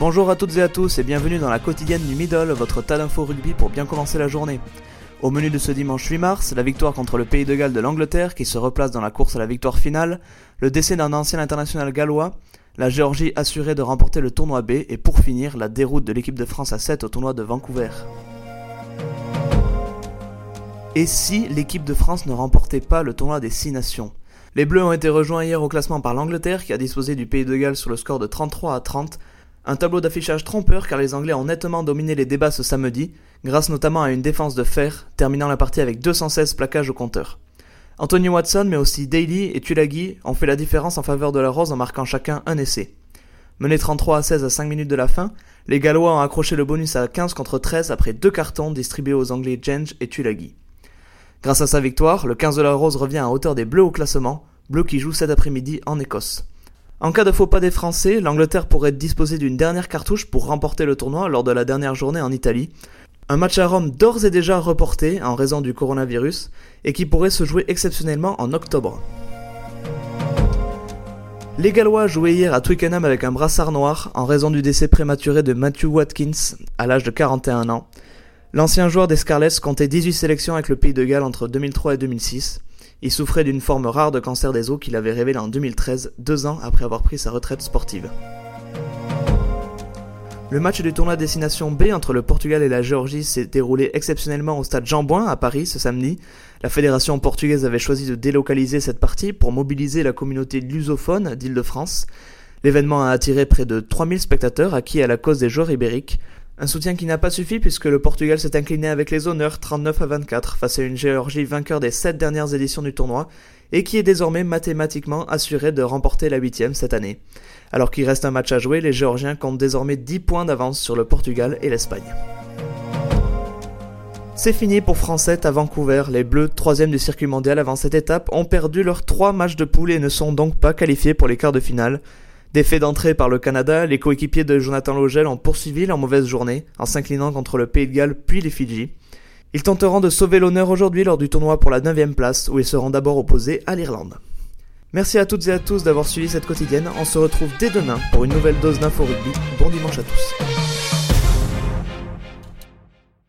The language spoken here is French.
Bonjour à toutes et à tous et bienvenue dans la quotidienne du Middle, votre tas d'infos rugby pour bien commencer la journée. Au menu de ce dimanche 8 mars, la victoire contre le Pays de Galles de l'Angleterre qui se replace dans la course à la victoire finale, le décès d'un ancien international gallois, la Géorgie assurée de remporter le tournoi B et pour finir, la déroute de l'équipe de France à 7 au tournoi de Vancouver. Et si l'équipe de France ne remportait pas le tournoi des 6 nations? Les Bleus ont été rejoints hier au classement par l'Angleterre qui a disposé du Pays de Galles sur le score de 33 à 30 un tableau d'affichage trompeur car les Anglais ont nettement dominé les débats ce samedi, grâce notamment à une défense de fer, terminant la partie avec 216 plaquages au compteur. Anthony Watson mais aussi Daly et Tulagi ont fait la différence en faveur de la Rose en marquant chacun un essai. Menés 33 à 16 à 5 minutes de la fin, les Gallois ont accroché le bonus à 15 contre 13 après deux cartons distribués aux Anglais Jenge et Tulagi. Grâce à sa victoire, le 15 de la Rose revient à hauteur des Bleus au classement, Bleus qui jouent cet après-midi en Écosse. En cas de faux pas des Français, l'Angleterre pourrait disposer d'une dernière cartouche pour remporter le tournoi lors de la dernière journée en Italie. Un match à Rome d'ores et déjà reporté en raison du coronavirus et qui pourrait se jouer exceptionnellement en octobre. Les Gallois jouaient hier à Twickenham avec un brassard noir en raison du décès prématuré de Matthew Watkins à l'âge de 41 ans. L'ancien joueur des Scarlets comptait 18 sélections avec le Pays de Galles entre 2003 et 2006. Il souffrait d'une forme rare de cancer des os qu'il avait révélé en 2013, deux ans après avoir pris sa retraite sportive. Le match du tournoi Destination B entre le Portugal et la Géorgie s'est déroulé exceptionnellement au stade Jean à Paris ce samedi. La fédération portugaise avait choisi de délocaliser cette partie pour mobiliser la communauté lusophone d'Île-de-France. L'événement a attiré près de 3000 spectateurs acquis à la cause des joueurs ibériques. Un soutien qui n'a pas suffi puisque le Portugal s'est incliné avec les honneurs 39 à 24 face à une Géorgie vainqueur des 7 dernières éditions du tournoi et qui est désormais mathématiquement assurée de remporter la huitième cette année. Alors qu'il reste un match à jouer, les Géorgiens comptent désormais 10 points d'avance sur le Portugal et l'Espagne. C'est fini pour Français à Vancouver. Les Bleus, troisième du circuit mondial avant cette étape, ont perdu leurs trois matchs de poule et ne sont donc pas qualifiés pour les quarts de finale. Défait d'entrée par le Canada, les coéquipiers de Jonathan Logel ont poursuivi leur mauvaise journée en s'inclinant contre le Pays de Galles puis les Fidji. Ils tenteront de sauver l'honneur aujourd'hui lors du tournoi pour la 9 place où ils seront d'abord opposés à l'Irlande. Merci à toutes et à tous d'avoir suivi cette quotidienne. On se retrouve dès demain pour une nouvelle dose d'info rugby. Bon dimanche à tous.